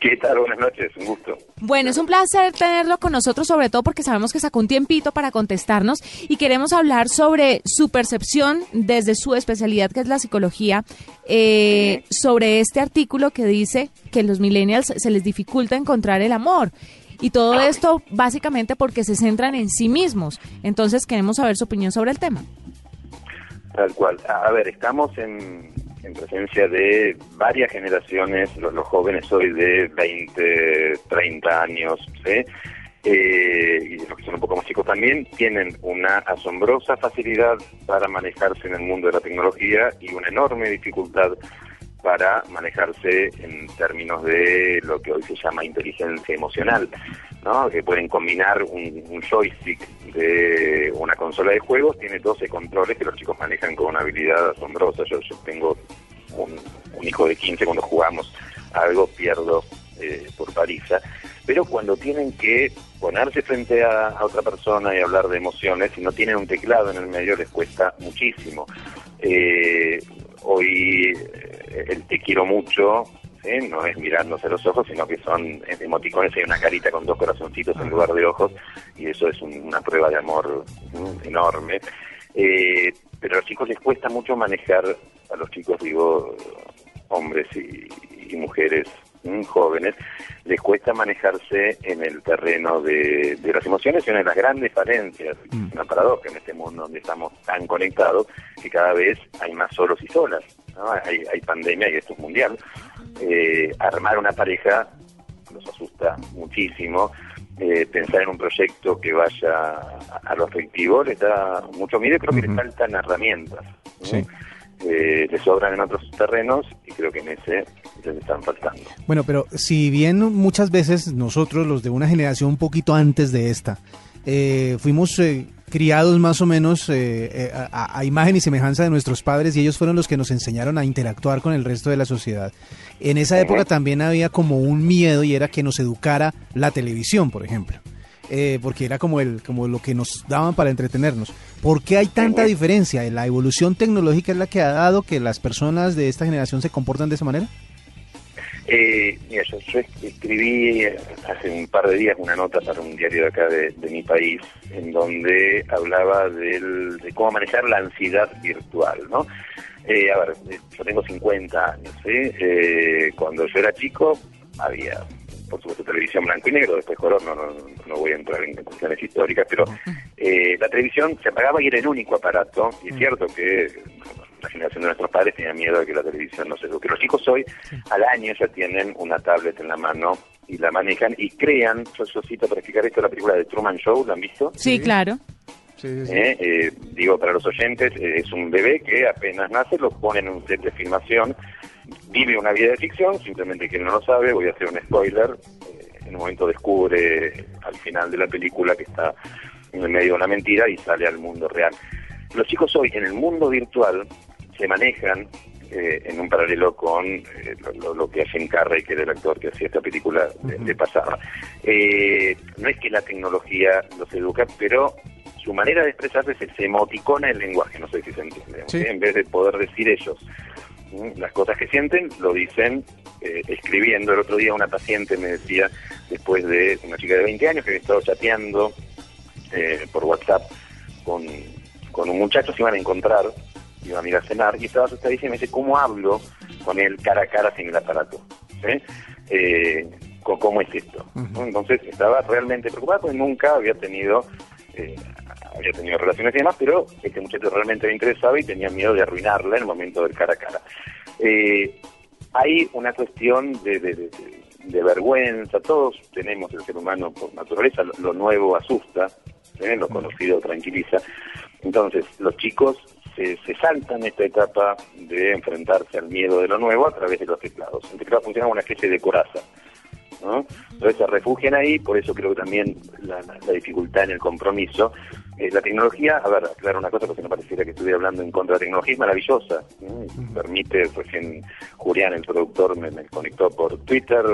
¿Qué tal? Buenas noches, un gusto. Bueno, es un placer tenerlo con nosotros, sobre todo porque sabemos que sacó un tiempito para contestarnos y queremos hablar sobre su percepción desde su especialidad, que es la psicología, eh, sobre este artículo que dice que los millennials se les dificulta encontrar el amor. Y todo esto básicamente porque se centran en sí mismos. Entonces queremos saber su opinión sobre el tema. Tal cual. A a ver, estamos en, en presencia de varias generaciones, los, jóvenes hoy de 20, 30 años, ¿sí? Eh, y los que son un poco más chicos también, tienen una asombrosa facilidad para manejarse en el mundo de la tecnología y una enorme dificultad para manejarse en términos de lo que hoy se llama inteligencia emocional, ¿no? que pueden combinar un, joystick de una consola de juegos, tiene 12 controles que los chicos manejan con una habilidad asombrosa. Yo tengo un, un hijo de 15, cuando jugamos algo pierdo eh, por paliza, pero cuando tienen que ponerse frente a, a otra persona y hablar de emociones, si no tienen un teclado en el medio les cuesta muchísimo. Eh, hoy eh, el te quiero mucho ¿sí? no es mirándose los ojos, sino que son emoticones, hay una carita con dos corazoncitos en lugar de ojos, y eso es un- una prueba de amor enorme. Eh, pero a los chicos les cuesta mucho manejar, a los chicos digo, hombres y, y mujeres mm, jóvenes, les cuesta manejarse en el terreno de, de las emociones y una de las grandes falencias, una paradoja en este mundo donde estamos tan conectados, que cada vez hay más solos y solas. ¿no? Hay, hay pandemia y esto es mundial. Eh, armar una pareja nos asusta muchísimo. Eh, pensar en un proyecto que vaya a, a lo les da mucho miedo y creo que les faltan herramientas. ¿no? Sí. Eh, les sobran en otros terrenos y creo que en ese les están faltando. Bueno, pero si bien muchas veces nosotros, los de una generación un poquito antes de esta, eh, fuimos eh, criados más o menos eh, eh, a, a imagen y semejanza de nuestros padres y ellos fueron los que nos enseñaron a interactuar con el resto de la sociedad. En esa época también había como un miedo y era que nos educara la televisión, por ejemplo. Eh, porque era como el como lo que nos daban para entretenernos. ¿Por qué hay tanta diferencia? ¿La evolución tecnológica es la que ha dado que las personas de esta generación se comportan de esa manera? Eh, mira, yo, yo escribí hace un par de días una nota para un diario de acá de, de mi país en donde hablaba del, de cómo manejar la ansiedad virtual, ¿no? Eh, a ver, eh, yo tengo 50 años, ¿sí? Eh, cuando yo era chico había, por supuesto, televisión blanco y negro, después color, no, no, no voy a entrar en cuestiones históricas, pero eh, la televisión se apagaba y era el único aparato, y es cierto que la generación de nuestros padres tenía miedo de que la televisión no se eduque. Los chicos hoy, al año, ya tienen una tablet en la mano y la manejan y crean, yo, yo cito para explicar esto, la película de Truman Show, ¿la han visto? Sí, claro. Eh, eh, digo para los oyentes, eh, es un bebé que apenas nace, lo ponen en un set de filmación, vive una vida de ficción, simplemente que él no lo sabe, voy a hacer un spoiler, eh, en un momento descubre al final de la película que está en el medio de una mentira y sale al mundo real. Los chicos hoy en el mundo virtual se manejan eh, en un paralelo con eh, lo, que Jim Carrey, que era el actor que hacía esta película, le- le pasaba. Eh, no es que la tecnología los educa, pero su manera de expresarse se, se emoticona el lenguaje, no sé si se entiende. En vez de poder decir ellos las cosas que sienten, lo dicen eh, escribiendo. El otro día una paciente me decía, después de una chica de 20 años que había estado chateando eh, por WhatsApp con, con un muchacho, se iban a encontrar, iban a ir a cenar, y estaba asustadísima y me dice, ¿cómo hablo con él cara a cara sin el aparato? ¿Sí? Eh, ¿Cómo es esto? Entonces estaba realmente preocupada porque nunca había tenido eh, había tenido relaciones y demás, pero este muchacho realmente le interesaba y tenía miedo de arruinarla en el momento del cara a cara. Eh, hay una cuestión de, de- de- de vergüenza, todos tenemos el ser humano por naturaleza, lo, lo nuevo asusta, ¿eh? lo conocido tranquiliza. Entonces, los chicos se, se saltan esta etapa de enfrentarse al miedo de lo nuevo a través de los teclados. El teclado funciona como una especie de coraza. ¿no? Entonces se refugian ahí, por eso creo que también la, la- la dificultad en el compromiso. Eh, la tecnología, a ver, aclaro una cosa porque no pareciera que estuviera hablando en contra de la tecnología, es maravillosa. ¿no? Permite, recién Julián, el productor, me, me conectó por Twitter,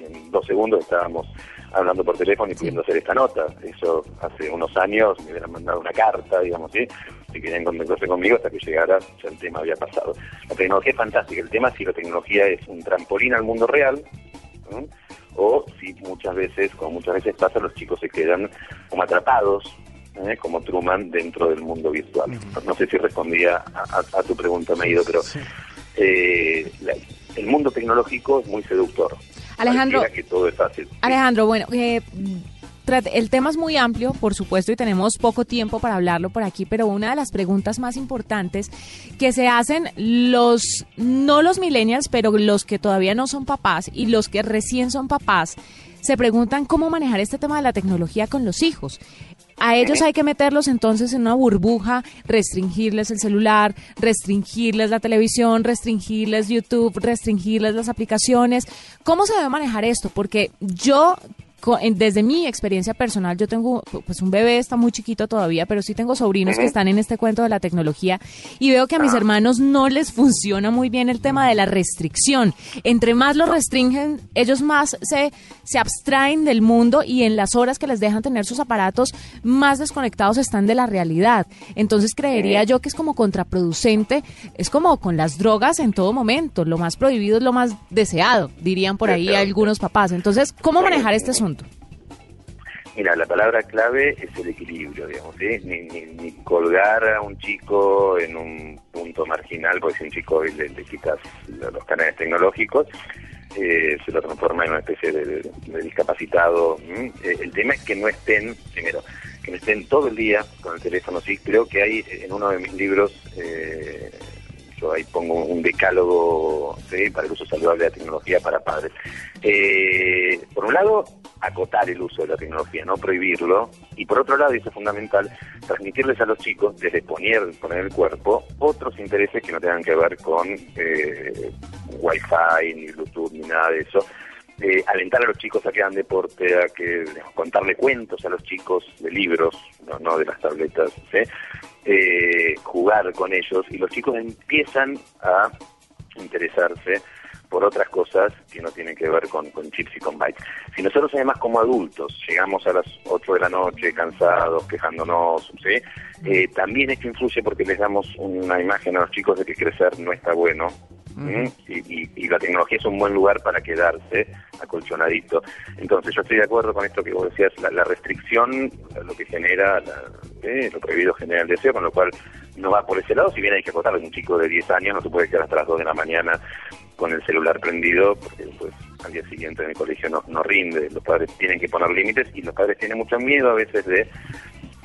en dos segundos estábamos hablando por teléfono y pudiendo hacer esta nota. Eso hace unos años me hubieran mandado una carta, digamos, ¿sí? Si querían contactarse conmigo hasta que llegara, ya el tema había pasado. La tecnología es fantástica, el tema es si la tecnología es un trampolín al mundo real, ¿no? o si muchas veces, como muchas veces pasa, los chicos se quedan como atrapados, ¿eh? como Truman, dentro del mundo virtual. No, no sé si respondía a, a- a tu pregunta, Meido, pero eh, la- el mundo tecnológico es muy seductor. Alejandro- que todo es fácil. Alejandro, bueno, eh, el tema es muy amplio, por supuesto, y tenemos poco tiempo para hablarlo por aquí, pero una de las preguntas más importantes que se hacen los, no los millennials, pero los que todavía no son papás y los que recién son papás, se preguntan cómo manejar este tema de la tecnología con los hijos. A ellos hay que meterlos entonces en una burbuja, restringirles el celular, restringirles la televisión, restringirles YouTube, restringirles las aplicaciones. ¿Cómo se debe manejar esto? Porque yo desde mi experiencia personal, yo tengo, pues un bebé está muy chiquito todavía, pero sí tengo sobrinos que están en este cuento de la tecnología y veo que a mis hermanos no les funciona muy bien el tema de la restricción. Entre más los restringen, ellos más se, se abstraen del mundo y en las horas que les dejan tener sus aparatos, más desconectados están de la realidad. Entonces creería yo que es como contraproducente, es como con las drogas en todo momento, lo más prohibido es lo más deseado, dirían por ahí algunos papás. Entonces, ¿cómo manejar este asunto? Mira, la palabra clave es el equilibrio, digamos. Ni, colgar a un chico en un punto marginal, porque si un chico le, le quitas lo- los canales tecnológicos, eh, se lo transforma en una especie de, discapacitado. Eh, el tema es que no estén, primero, que no estén todo el día con el teléfono. Sí, creo que hay en uno de mis libros, eh, yo ahí pongo un decálogo ¿sí? para el uso saludable de la tecnología para padres. Eh, por un lado, acotar el uso de la tecnología, no prohibirlo, y por otro lado, y eso es fundamental, transmitirles a los chicos, desde poner, poner el cuerpo, otros intereses que no tengan que ver con eh, Wi-Fi, ni Bluetooth, ni nada de eso. Eh, alentar a los chicos a que hagan deporte, a que contarle cuentos a los chicos de libros, no, no de las tabletas. Eh, jugar con ellos, y los chicos empiezan a interesarse por otras cosas que no tienen que ver con, con chips y con bytes. Si nosotros además como adultos llegamos a las 8 de la noche cansados, quejándonos, ¿sí? Eh, también esto influye porque les damos una imagen a los chicos de que crecer no está bueno. Y, y- y la tecnología es un buen lugar para quedarse acolchonadito. Entonces yo estoy de acuerdo con esto que vos decías, la, la restricción lo que genera, la- ¿eh? lo prohibido genera el deseo, con lo cual no va por ese lado, si bien hay que acotar, un chico de 10 años no se puede quedar hasta las 2 de la mañana con el celular prendido, porque después al día siguiente en el colegio no, no rinde, los padres tienen que poner límites y los padres tienen mucho miedo a veces de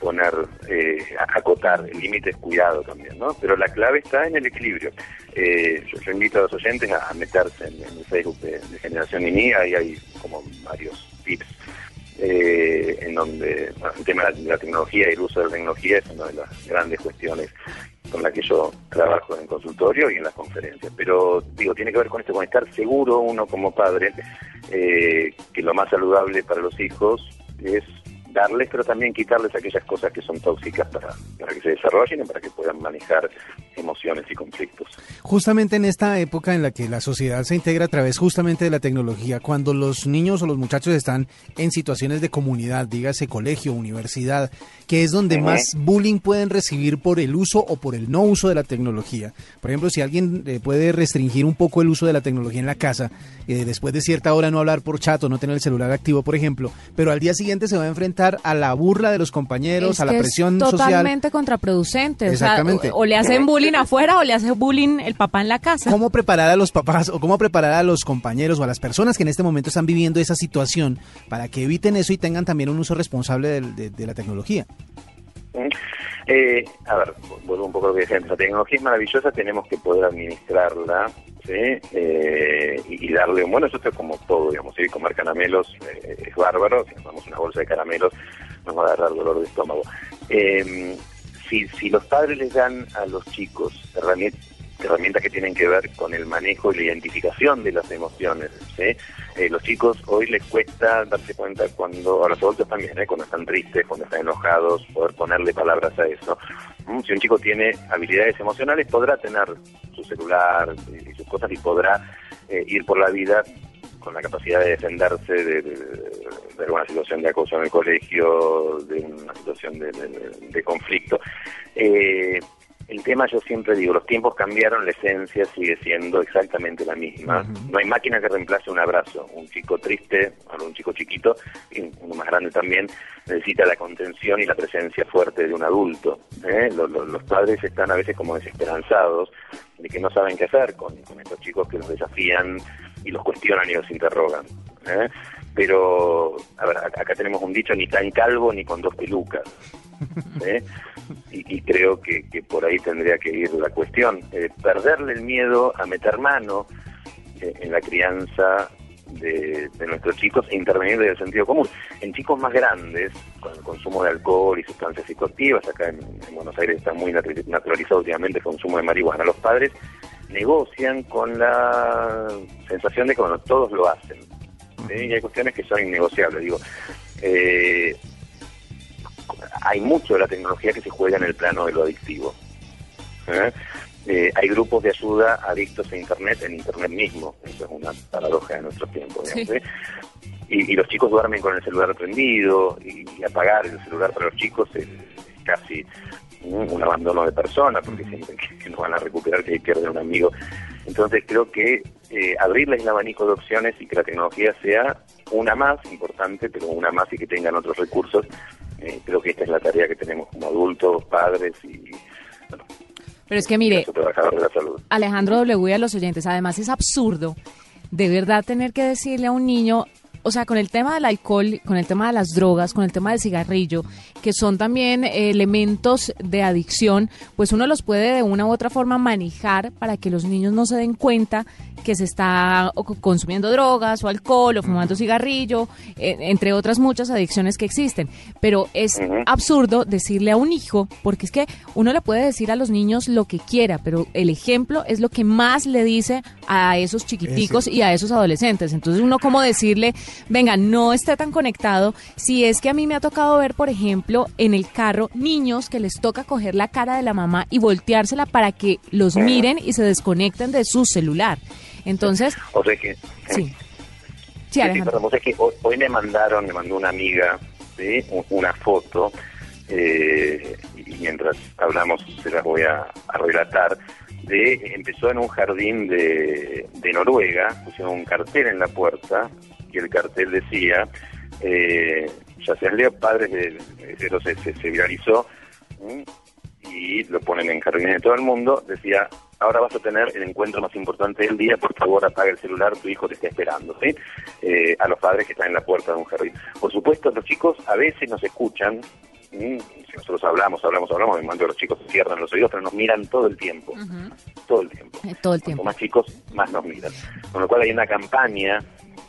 poner, eh, acotar, el límite cuidado también, ¿no? Pero la clave está en el equilibrio. Eh, yo, invito a los oyentes a, a meterse en, en el Facebook de, de Generación Nini, ahí hay como varios tips eh, en donde el tema de la tecnología y el uso de la tecnología es una de las grandes cuestiones con la que yo trabajo en consultorio y en las conferencias. Pero digo, tiene que ver con esto, con estar seguro uno como padre eh, que lo más saludable para los hijos es darles, pero también quitarles aquellas cosas que son tóxicas para, para que se desarrollen y para que puedan manejar emociones y conflictos. Justamente en esta época en la que la sociedad se integra a través justamente de la tecnología, cuando los niños o los muchachos están en situaciones de comunidad, dígase colegio, universidad, que es donde más bullying pueden recibir por el uso o por el no uso de la tecnología. Por ejemplo, si alguien eh, puede restringir un poco el uso de la tecnología en la casa, eh, después de cierta hora no hablar por chat o no tener el celular activo, por ejemplo, pero al día siguiente se va a enfrentar a la burla de los compañeros, Es a la que es presión social. totalmente contraproducente. O sea, Exactamente. o, o le hacen bullying afuera o le hace bullying el papá en la casa. ¿Cómo preparar a los papás o cómo preparar a los compañeros o a las personas que en este momento están viviendo esa situación para que eviten eso y tengan también un uso responsable del- de, de la tecnología? Eh, a ver, vuelvo un poco a lo que decía antes. La tecnología es maravillosa, tenemos que poder administrarla ¿sí? Eh, y, darle un bueno. Eso es como todo, digamos. ¿sí? Comer caramelos eh, es bárbaro. Si nos damos una bolsa de caramelos, nos va a dar dolor de estómago. Eh, si, si los padres les dan a los chicos herramientas herramientas que tienen que ver con el manejo y la identificación de las emociones. ¿sí? Eh, los chicos hoy les cuesta darse cuenta cuando, a los adultos también, ¿eh? cuando están tristes, cuando están enojados, poder ponerle palabras a eso. Mm, Si un chico tiene habilidades emocionales, podrá tener su celular y sus cosas y podrá eh, ir por la vida con la capacidad de defenderse de, alguna situación de acoso en el colegio, de una situación de conflicto. Eh, el tema, yo siempre digo, los tiempos cambiaron, la esencia sigue siendo exactamente la misma. No hay máquina que reemplace un abrazo. Un chico triste, o un chico chiquito, y uno más grande también, necesita la contención y la presencia fuerte de un adulto. ¿eh? Los, los- los padres están a veces como desesperanzados de que no saben qué hacer con, con estos chicos que los desafían y los cuestionan y los interrogan. ¿eh? Pero, a ver, acá acá tenemos un dicho, ni tan calvo ni con dos pelucas. ¿eh? y, y creo que, que por ahí tendría que ir la cuestión. Eh, perderle el miedo a meter mano eh, en la crianza de, nuestros chicos e intervenir desde el sentido común. En chicos más grandes, con el consumo de alcohol y sustancias psicoactivas, acá en, en Buenos Aires está muy natu- naturalizado últimamente el consumo de marihuana, los padres negocian con la sensación de que bueno, todos lo hacen. Y hay cuestiones que son innegociables. Digo, eh, hay mucho de la tecnología que se juega en el plano de lo adictivo. ¿eh? Eh, hay grupos de ayuda adictos a Internet en Internet mismo. Eso es una paradoja de nuestros tiempos. Sí. ¿eh? Y, y los chicos duermen con el celular prendido y, y apagar el celular para los chicos es, es casi un abandono de persona porque sienten que, que no van a recuperar que pierden un amigo. Entonces creo que eh, abrirles el abanico de opciones y que la tecnología sea una más importante, pero una más y que tengan otros recursos. Eh, creo que esta es la tarea que tenemos como adultos, padres y bueno, Pero es que mire, de la salud. Alejandro W. a los oyentes, además es absurdo de verdad tener que decirle a un niño, o sea, con el tema del alcohol, con el tema de las drogas, con el tema del cigarrillo, que son también eh, elementos de adicción, pues uno los puede de una u otra forma manejar para que los niños no se den cuenta que se está consumiendo drogas o alcohol o fumando cigarrillo, eh, entre otras muchas adicciones que existen. Pero es absurdo decirle a un hijo, porque es que uno le puede decir a los niños lo que quiera, pero el ejemplo es lo que más le dice a esos chiquiticos y a esos adolescentes. Entonces uno como decirle, venga, no esté tan conectado, si es que a mí me ha tocado ver, por ejemplo, en el carro niños que les toca coger la cara de la mamá y volteársela para que los miren y se desconecten de su celular. Entonces, O sea que sí. Sí, Sí, perdón, vos sabés que hoy, hoy me mandaron, me mandó una amiga una foto eh, y mientras hablamos se las voy a, a relatar. De, empezó en un jardín de, de Noruega, pusieron un cartel en la puerta y el cartel decía, eh, ya se leo padres de, eso se, se, viralizó y lo ponen en jardines de todo el mundo, decía, ahora vas a tener el encuentro más importante del día, por favor apaga el celular, tu hijo te está esperando, ¿sí? Eh, a los padres que están en la puerta de un jardín. Por supuesto, los chicos a veces nos escuchan, si nosotros hablamos, hablamos, hablamos, en momento los chicos se cierran los oídos, pero nos miran todo el tiempo, todo el tiempo. Eh, Todo el Cuanto tiempo. más chicos, más nos miran. Con lo cual hay una campaña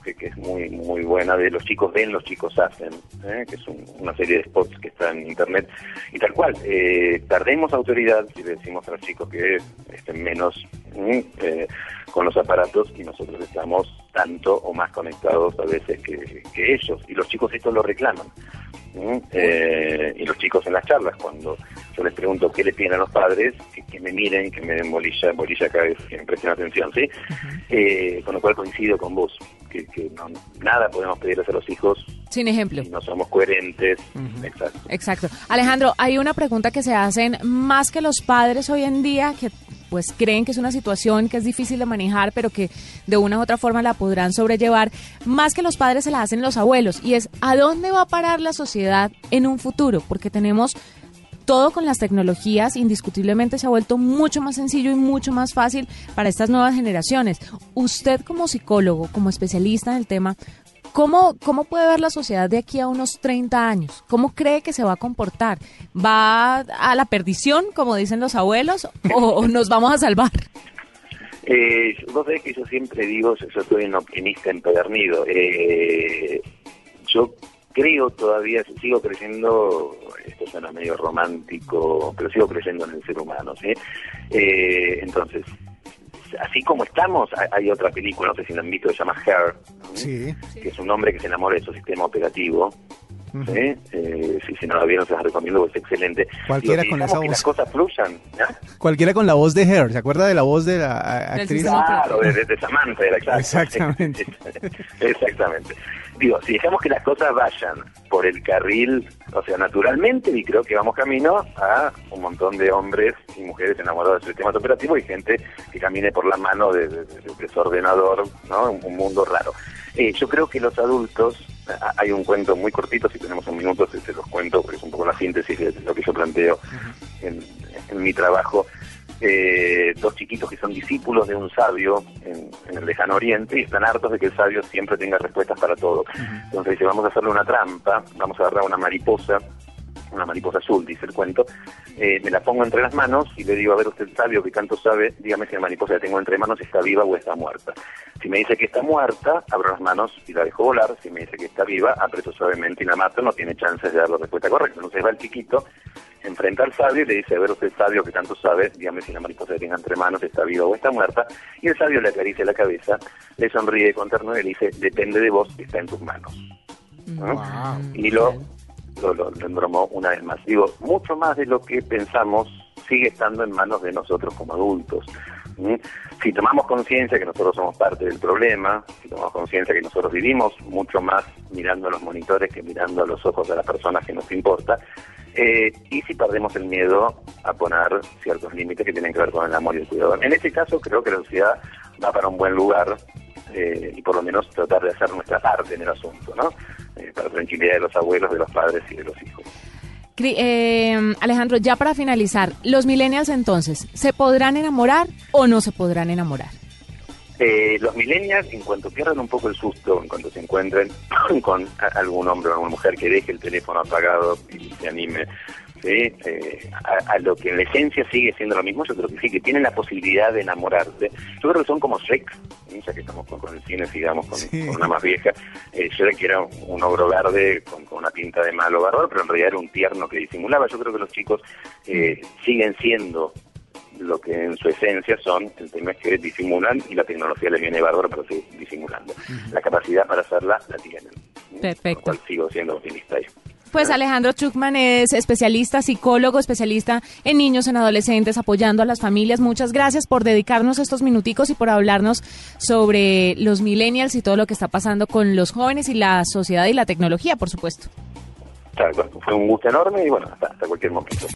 que, que es muy muy buena de los chicos ven, los chicos hacen, ¿eh? que es un- una serie de spots que está en internet. Y tal cual, eh, perdemos autoridad si le decimos a los chicos que estén menos ¿eh? Eh, con los aparatos y nosotros estamos tanto o más conectados a veces que, que ellos. Y los chicos esto lo reclaman. ¿eh? Eh, y los chicos en las charlas, cuando yo les pregunto qué le piden a los padres, que, que me miren, que me den bolilla, bolilla vez que me presten atención, ¿sí? Eh, con lo cual coincido con vos, que, que no- nada podemos pedirles a los hijos Sin ejemplo. si no somos coherentes. Exacto. Exacto. Alejandro, hay una pregunta que se hacen más que los padres hoy en día que pues creen que es una situación que es difícil de manejar, pero que de una u otra forma la podrán sobrellevar, más que los padres se la hacen los abuelos, y es ¿a dónde va a parar la sociedad en un futuro? Porque tenemos todo con las tecnologías, indiscutiblemente se ha vuelto mucho más sencillo y mucho más fácil para estas nuevas generaciones. Usted como psicólogo, como especialista en el tema, ¿Cómo, ¿Cómo puede ver la sociedad de aquí a unos 30 años? ¿Cómo cree que se va a comportar? ¿Va a la perdición, como dicen los abuelos, o, nos vamos a salvar? Eh, vos sabés que yo siempre digo, yo soy un optimista empedernido. Eh, yo creo todavía, sigo creyendo, esto suena medio romántico, pero sigo creyendo en el ser humano, ¿sí? Eh, entonces, así como estamos, hay, otra película, no sé si la han visto, se llama Her, Sí. que es un hombre que se enamora de su sistema operativo. Ujú. ¿sí? Eh, si, si no la vieron, se las recomiendo, porque es excelente. Cualquiera Digo, con esa voz. las cosas fluyan, ¿ya? Cualquiera con la voz de Her, ¿se acuerda de la voz de la a- Del actriz? sistema Claro, de, de- de Samantha era exacto. Exactamente. Exactamente. Digo, si dejamos que las cosas vayan por el carril, o sea, naturalmente, y creo que vamos camino a un montón de hombres y mujeres enamorados de sistemas operativos y gente que camine por la mano de, de- de- de su ordenador, ¿no? Un, un mundo raro. Eh, yo creo que los adultos, hay un cuento muy cortito, si tenemos un minuto se, se los cuento, porque es un poco la síntesis de lo que yo planteo en, en mi trabajo. Eh, dos chiquitos que son discípulos de un sabio en, en el lejano oriente y están hartos de que el sabio siempre tenga respuestas para todo. Entonces dice, vamos a hacerle una trampa, vamos a agarrar una mariposa, una mariposa azul, dice el cuento, eh, me la pongo entre las manos y le digo, a ver usted sabio que tanto sabe, dígame si la mariposa que tengo entre manos está viva o está muerta. Si me dice que está muerta, abro las manos y la dejo volar. Si me dice que está viva, aprieto suavemente y la mato, no tiene chances de dar la respuesta correcta. Entonces va el chiquito, enfrenta al sabio y le dice, a ver usted sabio que tanto sabe, dígame si la mariposa que tenga entre manos está viva o está muerta. Y el sabio le acaricia la cabeza, le sonríe con ternura y le dice, depende de vos, está en tus manos. ¿no? Y lo, lo, lo, una vez más. Digo, mucho más de lo que pensamos sigue estando en manos de nosotros como adultos. Si tomamos conciencia que nosotros somos parte del problema, si tomamos conciencia que nosotros vivimos mucho más mirando a los monitores que mirando a los ojos de las personas que nos importa, eh, y si perdemos el miedo a poner ciertos límites que tienen que ver con el amor y el cuidado. En este caso creo que la sociedad va para un buen lugar eh, y por lo menos tratar de hacer nuestra parte en el asunto, ¿no? Eh, para tranquilidad de los abuelos, de los padres y de los hijos. Eh, Alejandro, ya para finalizar, los millennials entonces, ¿se podrán enamorar o no se podrán enamorar? Eh, los millennials, en cuanto pierdan un poco el susto, en cuanto se encuentren con algún hombre o alguna mujer que deje el teléfono apagado y se anime ¿sí? Eh, a, a lo que en la esencia sigue siendo lo mismo, yo creo que sí, que tienen la posibilidad de enamorarse. Yo creo que son como Shrek, ¿sí? ya que estamos con, con el cine, sigamos con, Sí. con una más vieja. Eh, Shrek era un ogro verde con, con una pinta de malo bárbaro, pero en realidad era un tierno que disimulaba. Yo creo que los chicos eh, siguen siendo lo que en su esencia son, el tema es que disimulan y la tecnología les viene bárbaro para seguir disimulando. La capacidad para hacerla la tienen. Perfecto. Por lo cual sigo siendo optimista ahí. Pues Alejandro Chukman es especialista, psicólogo, especialista en niños, en adolescentes, apoyando a las familias. Muchas gracias por dedicarnos estos minuticos y por hablarnos sobre los millennials y todo lo que está pasando con los jóvenes y la sociedad y la tecnología, por supuesto. Fue un gusto enorme y bueno, hasta, hasta cualquier momento.